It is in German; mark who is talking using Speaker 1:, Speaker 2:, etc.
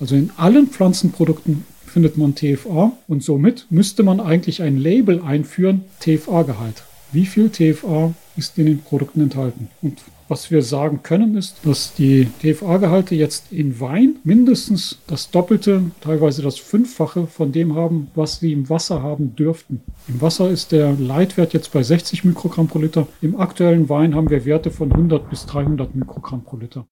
Speaker 1: Also in allen Pflanzenprodukten findet man TFA und somit müsste man eigentlich ein Label einführen, TFA-Gehalt. Wie viel TFA ist in den Produkten enthalten? Und was wir sagen können, ist, dass die TFA-Gehalte jetzt in Wein mindestens das Doppelte, teilweise das Fünffache von dem haben, was sie im Wasser haben dürften. Im Wasser ist der Leitwert jetzt bei 60 Mikrogramm pro Liter. Im aktuellen Wein haben wir Werte von 100 bis 300 Mikrogramm pro Liter.